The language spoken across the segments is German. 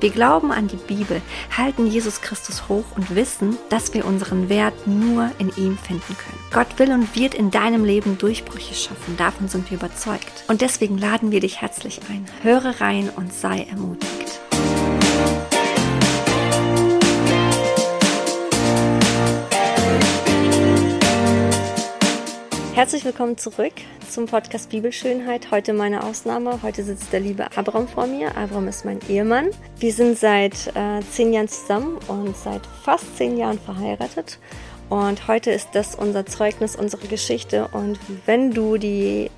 Wir glauben an die Bibel, halten Jesus Christus hoch und wissen, dass wir unseren Wert nur in ihm finden können. Gott will und wird in deinem Leben Durchbrüche schaffen, davon sind wir überzeugt. Und deswegen laden wir dich herzlich ein. Höre rein und sei ermutigt. Herzlich willkommen zurück zum Podcast Bibelschönheit. Heute meine Ausnahme. Heute sitzt der liebe Abram vor mir. Abram ist mein Ehemann. Wir sind seit äh, zehn Jahren zusammen und seit fast zehn Jahren verheiratet. Und heute ist das unser Zeugnis, unsere Geschichte. Und wenn du die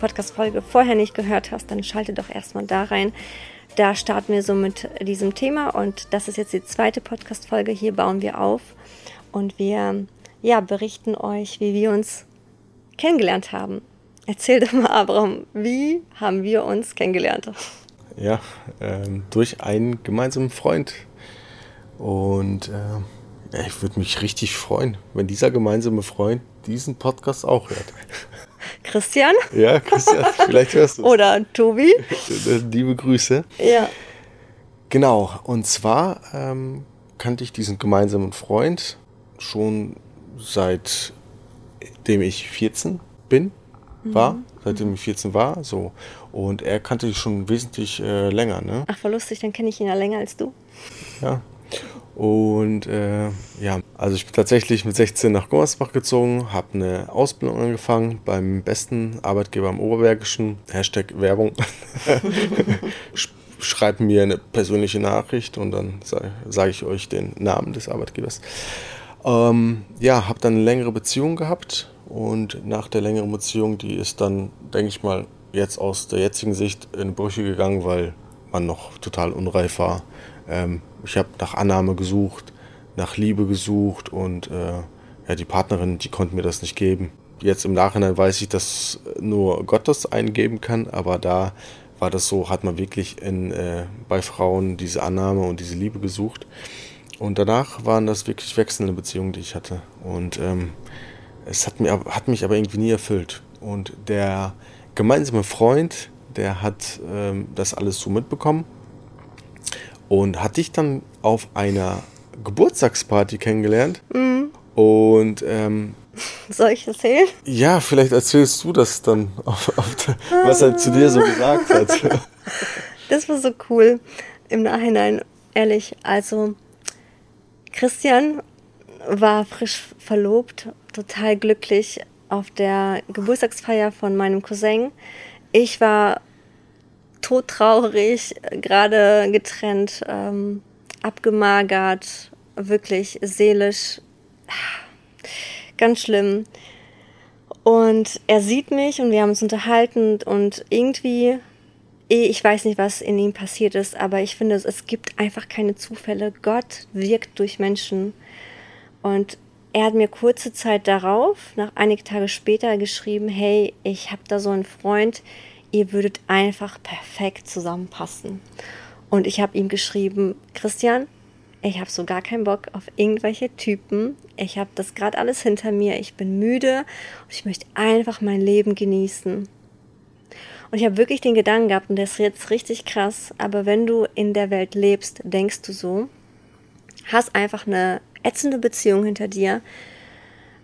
Podcast-Folge vorher nicht gehört hast, dann schalte doch erstmal da rein. Da starten wir so mit diesem Thema und das ist jetzt die zweite Podcast-Folge. Hier bauen wir auf und wir ja, berichten euch, wie wir uns kennengelernt haben. Erzähl doch mal, Abraham, wie haben wir uns kennengelernt? Ja, ähm, durch einen gemeinsamen Freund. Und äh, ich würde mich richtig freuen, wenn dieser gemeinsame Freund diesen Podcast auch hört. Christian? Ja, Christian, vielleicht hörst du es. Oder Tobi? Liebe Grüße. Ja. Genau, und zwar ähm, kannte ich diesen gemeinsamen Freund schon seit seitdem ich 14 bin, war, mhm. seitdem ich 14 war, so. Und er kannte ich schon wesentlich äh, länger, ne? Ach, war lustig, dann kenne ich ihn ja länger als du. Ja. Und äh, ja, also ich bin tatsächlich mit 16 nach Gummersbach gezogen, habe eine Ausbildung angefangen beim besten Arbeitgeber im Oberbergischen. Hashtag Werbung. Schreibt mir eine persönliche Nachricht und dann sage sag ich euch den Namen des Arbeitgebers. Ähm, ja, habe dann eine längere Beziehung gehabt und nach der längeren Beziehung, die ist dann, denke ich mal, jetzt aus der jetzigen Sicht in Brüche gegangen, weil man noch total unreif war. Ähm, ich habe nach Annahme gesucht, nach Liebe gesucht und äh, ja, die Partnerin, die konnte mir das nicht geben. Jetzt im Nachhinein weiß ich, dass nur Gott das eingeben kann, aber da war das so, hat man wirklich in, äh, bei Frauen diese Annahme und diese Liebe gesucht. Und danach waren das wirklich wechselnde Beziehungen, die ich hatte. Und ähm, es hat, mir, hat mich aber irgendwie nie erfüllt. Und der gemeinsame Freund, der hat ähm, das alles so mitbekommen und hat dich dann auf einer Geburtstagsparty kennengelernt. Mhm. Und ähm, soll ich erzählen? Ja, vielleicht erzählst du das dann, auf, auf was er zu dir so gesagt hat. Das war so cool im Nachhinein, ehrlich. Also Christian war frisch verlobt, total glücklich auf der Geburtstagsfeier von meinem Cousin. Ich war todtraurig, gerade getrennt, ähm, abgemagert, wirklich seelisch. Ganz schlimm. Und er sieht mich und wir haben uns unterhalten und irgendwie, ich weiß nicht, was in ihm passiert ist, aber ich finde, es gibt einfach keine Zufälle. Gott wirkt durch Menschen. Und er hat mir kurze Zeit darauf, nach einige Tage später, geschrieben, hey, ich habe da so einen Freund, ihr würdet einfach perfekt zusammenpassen. Und ich habe ihm geschrieben, Christian, ich habe so gar keinen Bock auf irgendwelche Typen. Ich habe das gerade alles hinter mir. Ich bin müde und ich möchte einfach mein Leben genießen. Und ich habe wirklich den Gedanken gehabt, und der ist jetzt richtig krass, aber wenn du in der Welt lebst, denkst du so, hast einfach eine ätzende Beziehung hinter dir,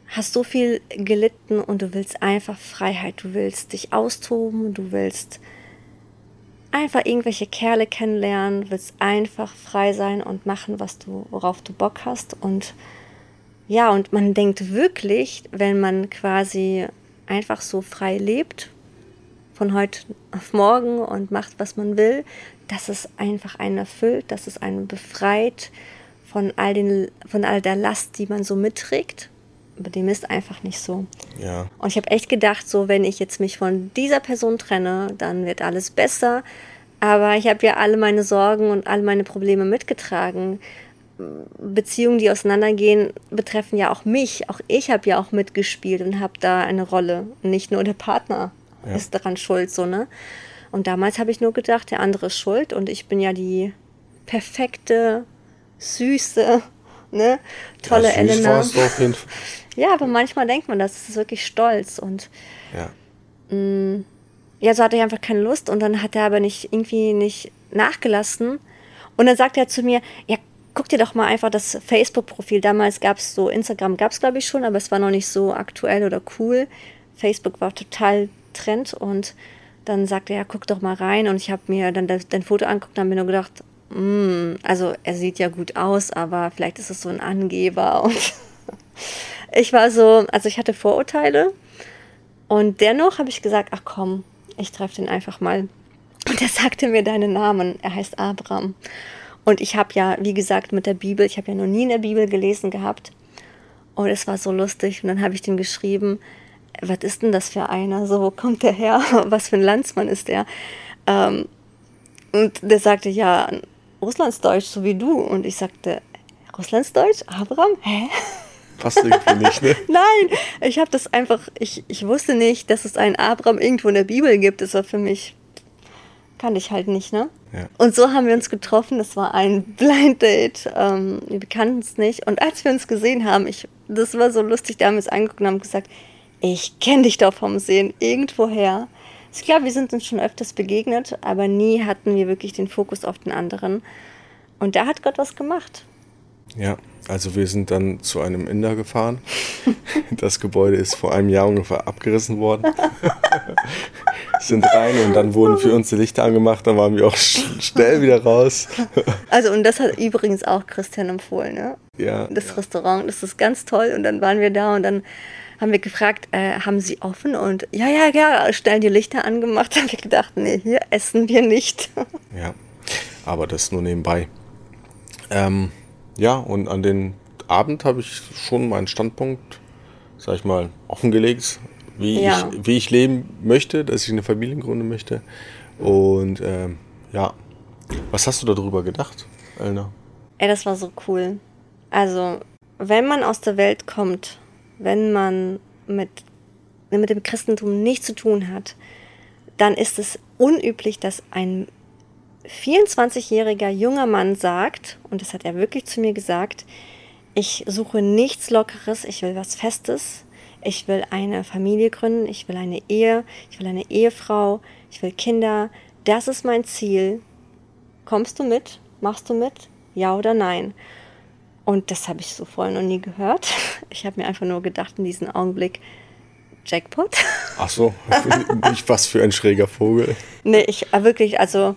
hast so viel gelitten und du willst einfach Freiheit, du willst dich austoben, du willst einfach irgendwelche Kerle kennenlernen, willst einfach frei sein und machen, was du, worauf du Bock hast. Und ja, und man denkt wirklich, wenn man quasi einfach so frei lebt, von heute auf morgen und macht, was man will, dass es einfach einen erfüllt, dass es einen befreit, von all, den, von all der Last, die man so mitträgt. Aber dem ist einfach nicht so. Ja. Und ich habe echt gedacht, so, wenn ich jetzt mich von dieser Person trenne, dann wird alles besser. Aber ich habe ja alle meine Sorgen und alle meine Probleme mitgetragen. Beziehungen, die auseinandergehen, betreffen ja auch mich. Auch ich habe ja auch mitgespielt und habe da eine Rolle. Nicht nur der Partner ja. ist daran schuld, so, ne? Und damals habe ich nur gedacht, der andere ist schuld und ich bin ja die perfekte, süße, ne, tolle ja, Elena. Ja, aber manchmal denkt man, das ist wirklich stolz und ja. Mh, mm, ja, so hatte ich einfach keine Lust und dann hat er aber nicht irgendwie nicht nachgelassen und dann sagt er zu mir, ja, guck dir doch mal einfach das Facebook-Profil. Damals gab es so, Instagram gab es glaube ich schon, aber es war noch nicht so aktuell oder cool. Facebook war total Trend und dann sagte er, ja, guck doch mal rein und ich habe mir dann dein Foto angeguckt und habe mir nur gedacht, mm, also er sieht ja gut aus, aber vielleicht ist es so ein Angeber und ich war so, also ich hatte Vorurteile und dennoch habe ich gesagt, ach komm, ich treffe den einfach mal. Und er sagte mir deinen Namen, er heißt Abraham. Und ich habe ja, wie gesagt, mit der Bibel, ich habe ja noch nie in der Bibel gelesen gehabt. Und es war so lustig. Und dann habe ich dem geschrieben, was ist denn das für einer? So, wo kommt der her? Was für ein Landsmann ist der? Ähm, und der sagte, ja, Russlandsdeutsch, so wie du. Und ich sagte, Russlandsdeutsch? Abraham? Hä? Passt irgendwie nicht, ne? Nein, ich habe das einfach, ich, ich wusste nicht, dass es einen Abraham irgendwo in der Bibel gibt. Das war für mich, kannte ich halt nicht, ne? Ja. Und so haben wir uns getroffen. Das war ein Blind Date. Ähm, wir bekannten es nicht. Und als wir uns gesehen haben, ich, das war so lustig, da haben wir es angeguckt und haben gesagt, ich kenne dich doch vom Sehen irgendwoher. Ich glaube, wir sind uns schon öfters begegnet, aber nie hatten wir wirklich den Fokus auf den anderen. Und da hat Gott was gemacht. Ja, also wir sind dann zu einem Inder gefahren. Das Gebäude ist vor einem Jahr ungefähr abgerissen worden. sind rein und dann wurden für uns die Lichter angemacht, dann waren wir auch schnell wieder raus. Also und das hat übrigens auch Christian empfohlen, ne? Ja. Das ja. Restaurant, das ist ganz toll und dann waren wir da und dann haben wir gefragt, äh, haben Sie offen? Und ja, ja, ja, schnell die Lichter angemacht. Haben wir gedacht, nee, hier essen wir nicht. Ja, aber das nur nebenbei. Ähm, ja, und an den Abend habe ich schon meinen Standpunkt, sag ich mal, offengelegt, wie, ja. ich, wie ich leben möchte, dass ich eine Familie gründen möchte. Und ähm, ja, was hast du darüber gedacht, Elna? Ey, das war so cool. Also, wenn man aus der Welt kommt wenn man mit, mit dem Christentum nichts zu tun hat, dann ist es unüblich, dass ein 24-jähriger junger Mann sagt, und das hat er wirklich zu mir gesagt, ich suche nichts Lockeres, ich will was Festes, ich will eine Familie gründen, ich will eine Ehe, ich will eine Ehefrau, ich will Kinder, das ist mein Ziel. Kommst du mit? Machst du mit? Ja oder nein? Und das habe ich so vorher noch nie gehört. Ich habe mir einfach nur gedacht in diesem Augenblick, Jackpot. Ach so, nicht was für ein schräger Vogel. Nee, ich äh, wirklich, also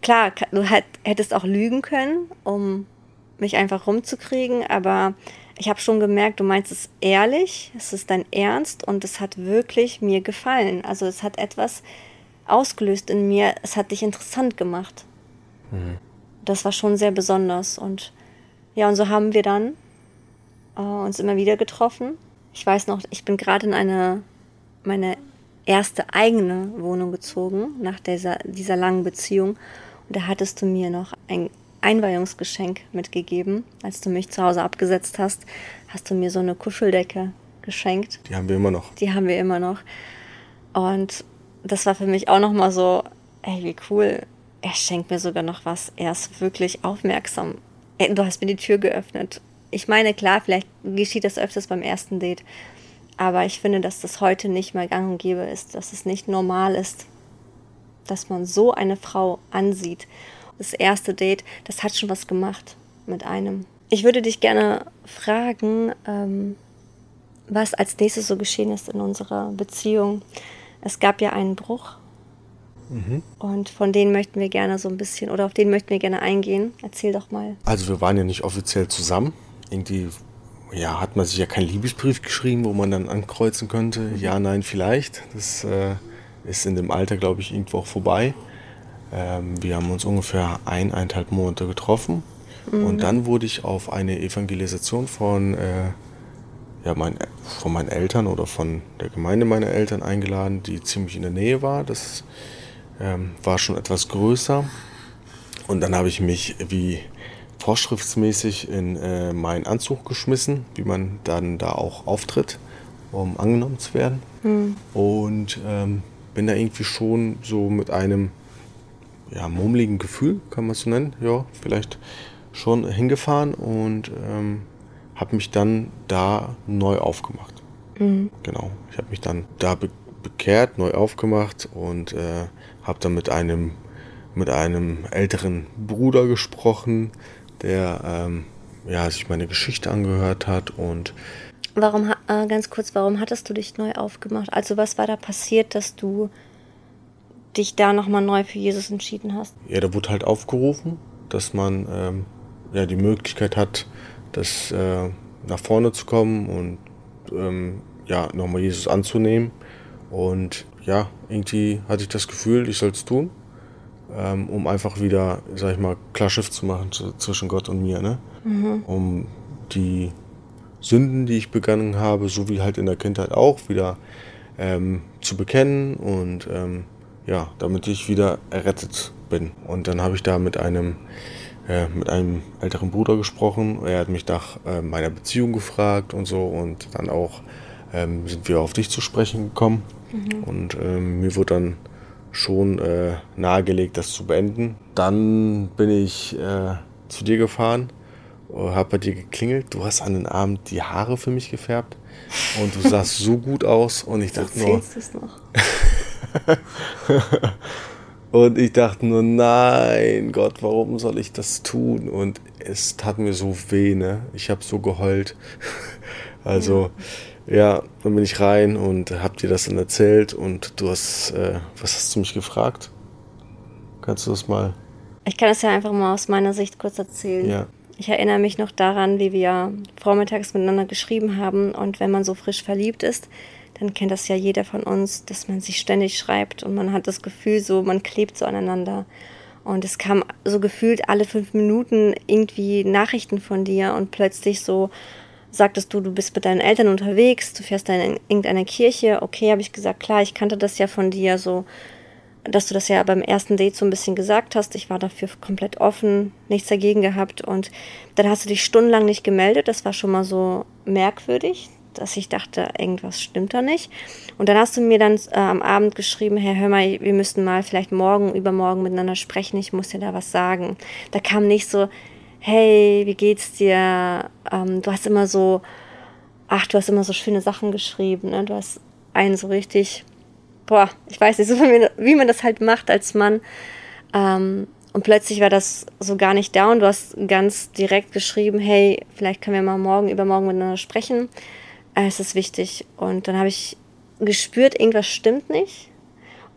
klar, du hättest auch lügen können, um mich einfach rumzukriegen, aber ich habe schon gemerkt, du meinst es ehrlich, es ist dein Ernst und es hat wirklich mir gefallen. Also es hat etwas ausgelöst in mir, es hat dich interessant gemacht. Mhm. Das war schon sehr besonders und ja, und so haben wir dann äh, uns immer wieder getroffen. Ich weiß noch, ich bin gerade in eine, meine erste eigene Wohnung gezogen nach dieser, dieser langen Beziehung. Und da hattest du mir noch ein Einweihungsgeschenk mitgegeben. Als du mich zu Hause abgesetzt hast, hast du mir so eine Kuscheldecke geschenkt. Die haben wir immer noch. Die haben wir immer noch. Und das war für mich auch nochmal so, ey, wie cool. Er schenkt mir sogar noch was. Er ist wirklich aufmerksam du hast mir die Tür geöffnet. Ich meine, klar, vielleicht geschieht das öfters beim ersten Date. Aber ich finde, dass das heute nicht mehr gang und gäbe ist, dass es nicht normal ist, dass man so eine Frau ansieht. Das erste Date, das hat schon was gemacht mit einem. Ich würde dich gerne fragen, ähm, was als nächstes so geschehen ist in unserer Beziehung. Es gab ja einen Bruch Mhm. Und von denen möchten wir gerne so ein bisschen, oder auf den möchten wir gerne eingehen. Erzähl doch mal. Also wir waren ja nicht offiziell zusammen. Irgendwie, ja, hat man sich ja keinen Liebesbrief geschrieben, wo man dann ankreuzen könnte. Mhm. Ja, nein, vielleicht. Das äh, ist in dem Alter, glaube ich, irgendwo auch vorbei. Ähm, wir haben uns ungefähr ein, eineinhalb Monate getroffen. Mhm. Und dann wurde ich auf eine Evangelisation von, äh, ja, mein, von meinen Eltern oder von der Gemeinde meiner Eltern eingeladen, die ziemlich in der Nähe war. Das ähm, war schon etwas größer. Und dann habe ich mich wie vorschriftsmäßig in äh, meinen Anzug geschmissen, wie man dann da auch auftritt, um angenommen zu werden. Mhm. Und ähm, bin da irgendwie schon so mit einem ja, murmeligen Gefühl, kann man es so nennen, ja, vielleicht schon hingefahren und ähm, habe mich dann da neu aufgemacht. Mhm. Genau, ich habe mich dann da bekehrt, neu aufgemacht und äh, habe dann mit einem, mit einem älteren Bruder gesprochen, der ähm, ja, sich meine Geschichte angehört hat und Warum, äh, ganz kurz, warum hattest du dich neu aufgemacht? Also was war da passiert, dass du dich da nochmal neu für Jesus entschieden hast? Ja, da wurde halt aufgerufen, dass man ähm, ja, die Möglichkeit hat, das äh, nach vorne zu kommen und ähm, ja, nochmal Jesus anzunehmen. Und ja, irgendwie hatte ich das Gefühl, ich soll es tun, ähm, um einfach wieder, sag ich mal, klar Schiff zu machen zu, zwischen Gott und mir, ne? Mhm. Um die Sünden, die ich begangen habe, so wie halt in der Kindheit auch, wieder ähm, zu bekennen und ähm, ja, damit ich wieder errettet bin. Und dann habe ich da mit einem äh, mit einem älteren Bruder gesprochen. Er hat mich nach äh, meiner Beziehung gefragt und so und dann auch ähm, sind wir auf dich zu sprechen gekommen. Mhm. Und ähm, mir wurde dann schon äh, nahegelegt, das zu beenden. Dann bin ich äh, zu dir gefahren, habe bei dir geklingelt. Du hast an den Abend die Haare für mich gefärbt und du sahst so gut aus und ich dachte nur. Es noch. Und ich dachte nur, nein, Gott, warum soll ich das tun? Und es tat mir so weh, ne? Ich habe so geheult. Also, ja. Ja. dann bin ich rein und hab dir das dann erzählt und du hast, äh, was hast du mich gefragt? Kannst du das mal? Ich kann es ja einfach mal aus meiner Sicht kurz erzählen. Ja. Ich erinnere mich noch daran, wie wir vormittags miteinander geschrieben haben und wenn man so frisch verliebt ist, dann kennt das ja jeder von uns, dass man sich ständig schreibt und man hat das Gefühl, so man klebt so aneinander. Und es kam so gefühlt alle fünf Minuten irgendwie Nachrichten von dir und plötzlich so sagtest du, du bist mit deinen Eltern unterwegs, du fährst in irgendeine Kirche. Okay, habe ich gesagt, klar, ich kannte das ja von dir so, dass du das ja beim ersten Date so ein bisschen gesagt hast. Ich war dafür komplett offen, nichts dagegen gehabt. Und dann hast du dich stundenlang nicht gemeldet. Das war schon mal so merkwürdig dass ich dachte, irgendwas stimmt da nicht. Und dann hast du mir dann äh, am Abend geschrieben, Herr, hör mal, wir müssten mal vielleicht morgen, übermorgen miteinander sprechen, ich muss dir da was sagen. Da kam nicht so, hey, wie geht's dir? Ähm, du hast immer so, ach, du hast immer so schöne Sachen geschrieben, ne? Du hast einen so richtig, boah, ich weiß nicht, so wie man das halt macht als Mann. Ähm, und plötzlich war das so gar nicht da und du hast ganz direkt geschrieben, hey, vielleicht können wir mal morgen, übermorgen miteinander sprechen. Äh, es ist wichtig. Und dann habe ich gespürt, irgendwas stimmt nicht.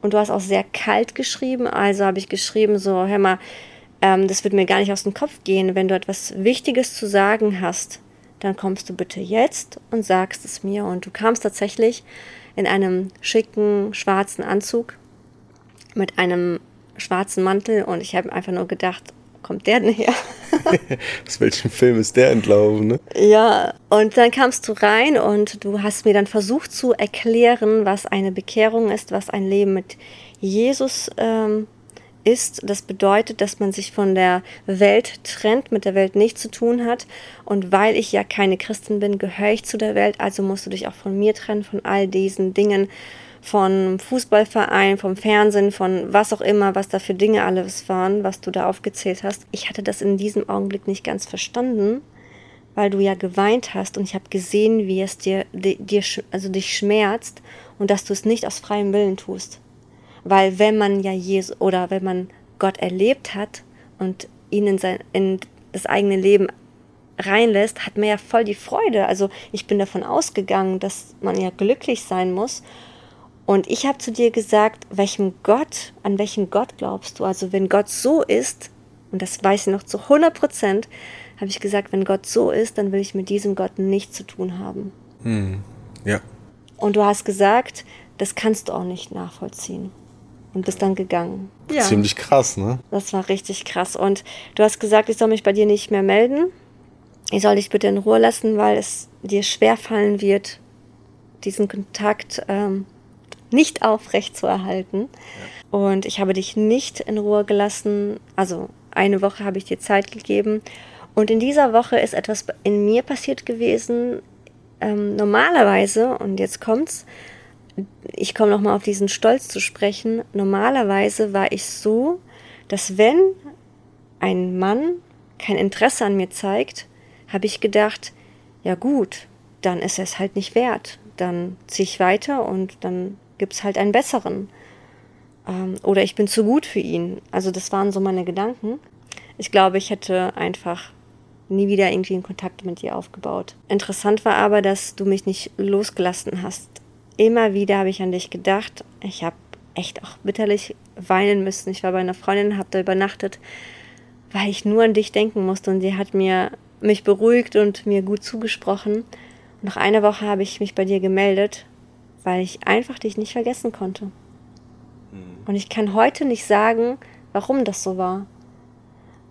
Und du hast auch sehr kalt geschrieben. Also habe ich geschrieben, so, hör mal, ähm, das wird mir gar nicht aus dem Kopf gehen. Wenn du etwas Wichtiges zu sagen hast, dann kommst du bitte jetzt und sagst es mir. Und du kamst tatsächlich in einem schicken schwarzen Anzug mit einem schwarzen Mantel und ich habe einfach nur gedacht, kommt der denn her? Aus welchem Film ist der entlaufen, ne? Ja, und dann kamst du rein und du hast mir dann versucht zu erklären, was eine Bekehrung ist, was ein Leben mit Jesus ähm, ist. Das bedeutet, dass man sich von der Welt trennt, mit der Welt nichts zu tun hat. Und weil ich ja keine Christin bin, gehöre ich zu der Welt, also musst du dich auch von mir trennen, von all diesen Dingen von Fußballverein, vom Fernsehen, von was auch immer, was da für Dinge alles waren, was du da aufgezählt hast. Ich hatte das in diesem Augenblick nicht ganz verstanden, weil du ja geweint hast und ich habe gesehen, wie es dir, dir also dich schmerzt und dass du es nicht aus freiem Willen tust. Weil wenn man ja Jesus oder wenn man Gott erlebt hat und ihn in, sein, in das eigene Leben reinlässt, hat man ja voll die Freude. Also ich bin davon ausgegangen, dass man ja glücklich sein muss und ich habe zu dir gesagt, welchem Gott, an welchen Gott glaubst du? Also wenn Gott so ist, und das weiß ich noch zu 100 Prozent, habe ich gesagt, wenn Gott so ist, dann will ich mit diesem Gott nichts zu tun haben. Hm. Ja. Und du hast gesagt, das kannst du auch nicht nachvollziehen. Und bist dann gegangen. Ja. Ziemlich krass, ne? Das war richtig krass. Und du hast gesagt, ich soll mich bei dir nicht mehr melden. Ich soll dich bitte in Ruhe lassen, weil es dir schwer fallen wird, diesen Kontakt ähm, nicht aufrecht zu erhalten. Ja. Und ich habe dich nicht in Ruhe gelassen. Also eine Woche habe ich dir Zeit gegeben. Und in dieser Woche ist etwas in mir passiert gewesen. Ähm, normalerweise, und jetzt kommt's, ich komme nochmal auf diesen Stolz zu sprechen. Normalerweise war ich so, dass wenn ein Mann kein Interesse an mir zeigt, habe ich gedacht, ja gut, dann ist es halt nicht wert. Dann ziehe ich weiter und dann gibt es halt einen besseren. Ähm, oder ich bin zu gut für ihn. Also das waren so meine Gedanken. Ich glaube, ich hätte einfach nie wieder irgendwie einen Kontakt mit dir aufgebaut. Interessant war aber, dass du mich nicht losgelassen hast. Immer wieder habe ich an dich gedacht. Ich habe echt auch bitterlich weinen müssen. Ich war bei einer Freundin, habe da übernachtet, weil ich nur an dich denken musste und sie hat mir mich beruhigt und mir gut zugesprochen. Und nach einer Woche habe ich mich bei dir gemeldet, weil ich einfach dich nicht vergessen konnte. Mhm. Und ich kann heute nicht sagen, warum das so war.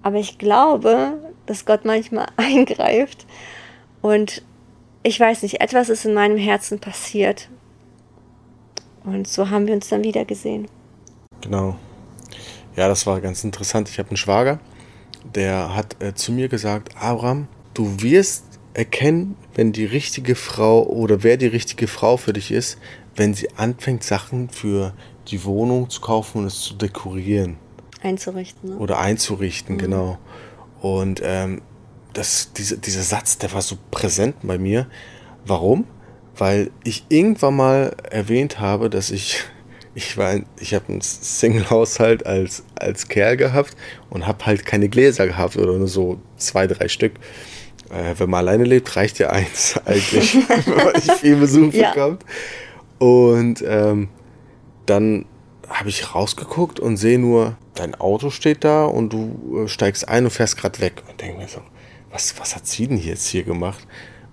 Aber ich glaube, dass Gott manchmal eingreift und ich weiß nicht, etwas ist in meinem Herzen passiert. Und so haben wir uns dann wieder gesehen. Genau. Ja, das war ganz interessant. Ich habe einen Schwager, der hat äh, zu mir gesagt, Abraham, du wirst erkennen, wenn die richtige Frau oder wer die richtige Frau für dich ist, wenn sie anfängt, Sachen für die Wohnung zu kaufen und es zu dekorieren. Einzurichten. Ne? Oder einzurichten, mhm. genau. Und ähm, das, diese, dieser Satz, der war so präsent bei mir. Warum? Weil ich irgendwann mal erwähnt habe, dass ich ich war, ich habe einen Single-Haushalt als, als Kerl gehabt und habe halt keine Gläser gehabt oder nur so zwei, drei Stück. Äh, wenn man alleine lebt, reicht ja eins eigentlich, man nicht viel Besuch ja. bekommt. Und ähm, dann habe ich rausgeguckt und sehe nur, dein Auto steht da und du äh, steigst ein und fährst gerade weg. Und denke mir so, was, was hat sie denn jetzt hier gemacht?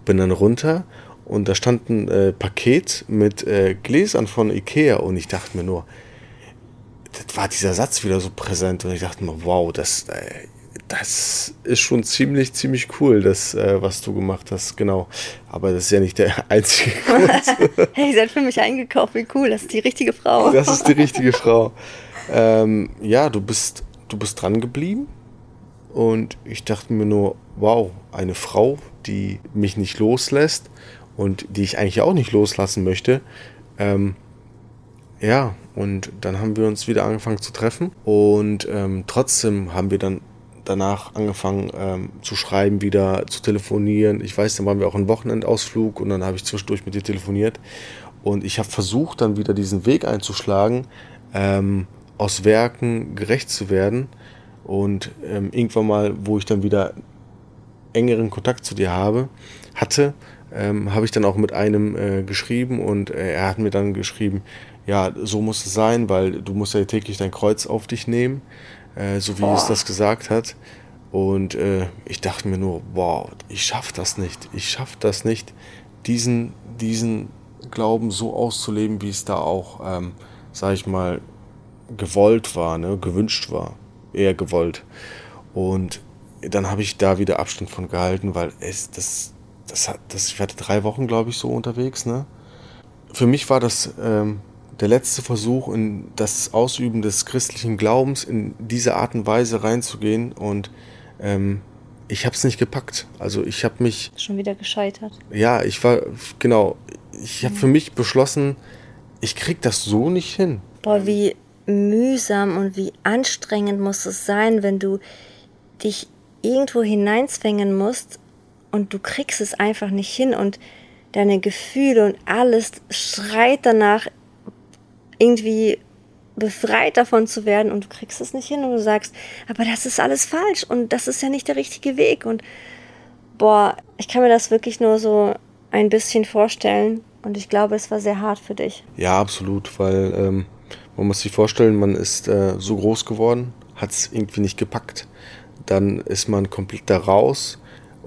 Bin dann runter und da stand ein äh, Paket mit äh, Gläsern von Ikea und ich dachte mir nur, das war dieser Satz wieder so präsent und ich dachte mir, wow, das, äh, das ist schon ziemlich, ziemlich cool, das, äh, was du gemacht hast, genau. Aber das ist ja nicht der einzige Grund. hey, ihr seid für mich eingekauft, wie cool, das ist die richtige Frau. das ist die richtige Frau. Ähm, ja, du bist, du bist dran geblieben und ich dachte mir nur, wow, eine Frau, die mich nicht loslässt und die ich eigentlich auch nicht loslassen möchte. Ähm, ja, und dann haben wir uns wieder angefangen zu treffen und ähm, trotzdem haben wir dann danach angefangen ähm, zu schreiben, wieder zu telefonieren. Ich weiß, dann waren wir auch einen Wochenendausflug und dann habe ich zwischendurch mit dir telefoniert und ich habe versucht, dann wieder diesen Weg einzuschlagen, ähm, aus Werken gerecht zu werden und ähm, irgendwann mal, wo ich dann wieder engeren Kontakt zu dir habe, hatte, ähm, habe ich dann auch mit einem äh, geschrieben und äh, er hat mir dann geschrieben, ja, so muss es sein, weil du musst ja täglich dein Kreuz auf dich nehmen, äh, so wie Boah. es das gesagt hat. Und äh, ich dachte mir nur, wow, ich schaffe das nicht, ich schaffe das nicht, diesen, diesen Glauben so auszuleben, wie es da auch, ähm, sag ich mal, gewollt war, ne, gewünscht war, eher gewollt. Und dann habe ich da wieder Abstand von gehalten, weil es das das hat, das, ich hatte drei Wochen, glaube ich, so unterwegs. Ne? Für mich war das ähm, der letzte Versuch, in das Ausüben des christlichen Glaubens in diese Art und Weise reinzugehen und ähm, ich habe es nicht gepackt. Also ich habe mich schon wieder gescheitert. Ja, ich war genau. Ich habe mhm. für mich beschlossen, ich krieg das so nicht hin. Boah, wie mühsam und wie anstrengend muss es sein, wenn du dich irgendwo hineinzwängen musst, und du kriegst es einfach nicht hin und deine Gefühle und alles schreit danach, irgendwie befreit davon zu werden und du kriegst es nicht hin und du sagst, aber das ist alles falsch und das ist ja nicht der richtige Weg und boah, ich kann mir das wirklich nur so ein bisschen vorstellen und ich glaube, es war sehr hart für dich. Ja, absolut, weil ähm, man muss sich vorstellen, man ist äh, so groß geworden, hat es irgendwie nicht gepackt, dann ist man komplett da raus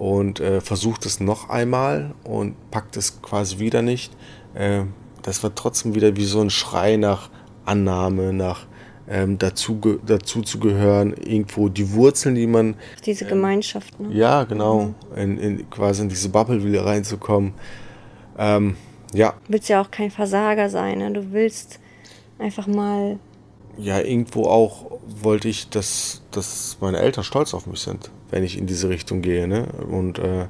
und äh, versucht es noch einmal und packt es quasi wieder nicht. Äh, das wird trotzdem wieder wie so ein Schrei nach Annahme, nach ähm, dazu, dazu zu gehören, irgendwo die Wurzeln, die man. Diese Gemeinschaft, ne? Ja, genau. Mhm. In, in, quasi in diese Bubble wieder reinzukommen. Ähm, Ja. Du willst ja auch kein Versager sein. Ne? Du willst einfach mal. Ja, irgendwo auch wollte ich, dass, dass meine Eltern stolz auf mich sind, wenn ich in diese Richtung gehe. Ne? Und äh,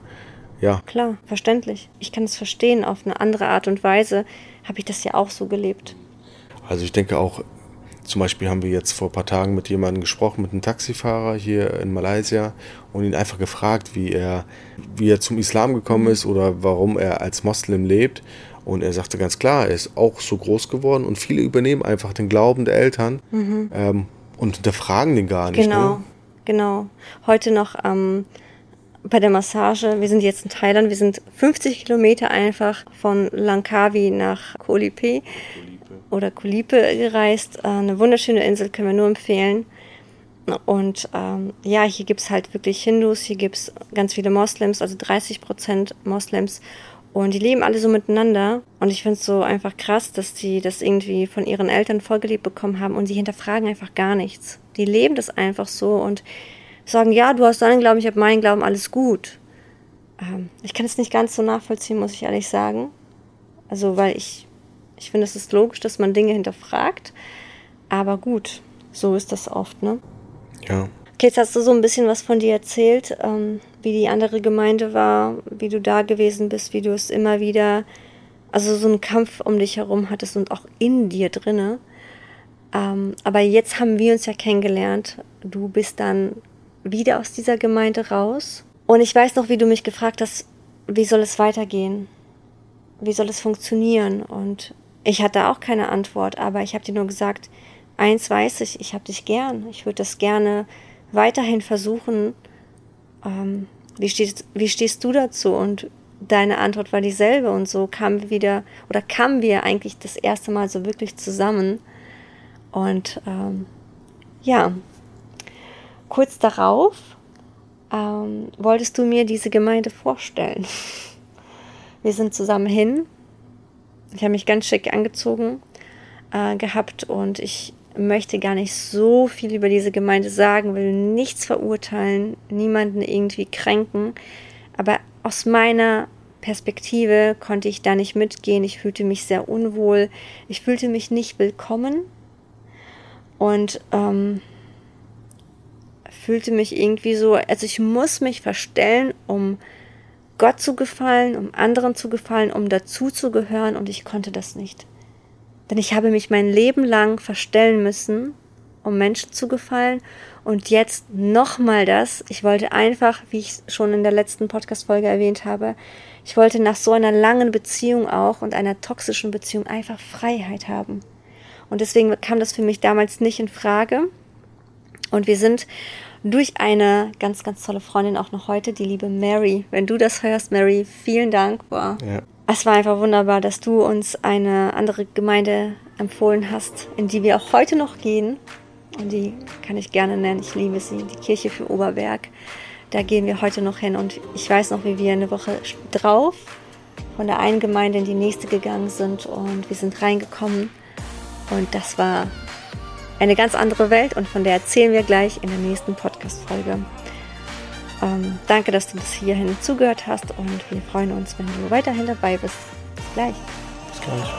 ja. Klar, verständlich. Ich kann es verstehen. Auf eine andere Art und Weise habe ich das ja auch so gelebt. Also ich denke auch, zum Beispiel haben wir jetzt vor ein paar Tagen mit jemandem gesprochen, mit einem Taxifahrer hier in Malaysia und ihn einfach gefragt, wie er, wie er zum Islam gekommen ist oder warum er als Moslem lebt. Und er sagte ganz klar, er ist auch so groß geworden und viele übernehmen einfach den Glauben der Eltern mhm. ähm, und hinterfragen den gar nicht. Genau, ne? Genau. Heute noch ähm, bei der Massage, wir sind jetzt in Thailand, wir sind 50 Kilometer einfach von Langkawi nach Koh Lipe oder Koh Lipe gereist. Äh, eine wunderschöne Insel, können wir nur empfehlen. Und ähm, ja, hier gibt es halt wirklich Hindus, hier gibt es ganz viele Moslems, also 30 Prozent Moslems. Und die leben alle so miteinander. Und ich finde es so einfach krass, dass die das irgendwie von ihren Eltern vorgelebt bekommen haben und sie hinterfragen einfach gar nichts. Die leben das einfach so und sagen, ja, du hast deinen Glauben, ich habe meinen Glauben, alles gut. Ähm, ich kann es nicht ganz so nachvollziehen, muss ich ehrlich sagen. Also, weil ich, ich finde, es ist logisch, dass man Dinge hinterfragt. Aber gut, so ist das oft, ne? Ja. Okay, jetzt hast du so ein bisschen was von dir erzählt, ähm, wie die andere Gemeinde war, wie du da gewesen bist, wie du es immer wieder, also so einen Kampf um dich herum hattest und auch in dir drinne. Ähm, aber jetzt haben wir uns ja kennengelernt. Du bist dann wieder aus dieser Gemeinde raus. Und ich weiß noch, wie du mich gefragt hast, wie soll es weitergehen? Wie soll es funktionieren? Und ich hatte auch keine Antwort, aber ich habe dir nur gesagt, eins weiß ich, ich habe dich gern. Ich würde das gerne weiterhin versuchen. Ähm, wie, stehst, wie stehst du dazu? Und deine Antwort war dieselbe. Und so kamen wir wieder, oder kamen wir eigentlich das erste Mal so wirklich zusammen. Und ähm, ja, kurz darauf ähm, wolltest du mir diese Gemeinde vorstellen. Wir sind zusammen hin. Ich habe mich ganz schick angezogen äh, gehabt und ich möchte gar nicht so viel über diese Gemeinde sagen, will nichts verurteilen, niemanden irgendwie kränken. Aber aus meiner Perspektive konnte ich da nicht mitgehen. Ich fühlte mich sehr unwohl. Ich fühlte mich nicht willkommen. Und ähm, fühlte mich irgendwie so, also ich muss mich verstellen, um Gott zu gefallen, um anderen zu gefallen, um dazu zu gehören und ich konnte das nicht. Denn ich habe mich mein Leben lang verstellen müssen, um Menschen zu gefallen und jetzt nochmal das. Ich wollte einfach, wie ich schon in der letzten Podcast-Folge erwähnt habe, ich wollte nach so einer langen Beziehung auch und einer toxischen Beziehung einfach Freiheit haben. Und deswegen kam das für mich damals nicht in Frage. Und wir sind durch eine ganz, ganz tolle Freundin auch noch heute, die liebe Mary. Wenn du das hörst, Mary, vielen Dank. Boah. Ja. Es war einfach wunderbar, dass du uns eine andere Gemeinde empfohlen hast, in die wir auch heute noch gehen. Und die kann ich gerne nennen. Ich liebe sie, die Kirche für Oberberg. Da gehen wir heute noch hin. Und ich weiß noch, wie wir eine Woche drauf von der einen Gemeinde in die nächste gegangen sind. Und wir sind reingekommen. Und das war eine ganz andere Welt und von der erzählen wir gleich in der nächsten Podcast-Folge. Ähm, danke, dass du bis hierhin zugehört hast und wir freuen uns, wenn du weiterhin dabei bist. Bis gleich. Bis gleich.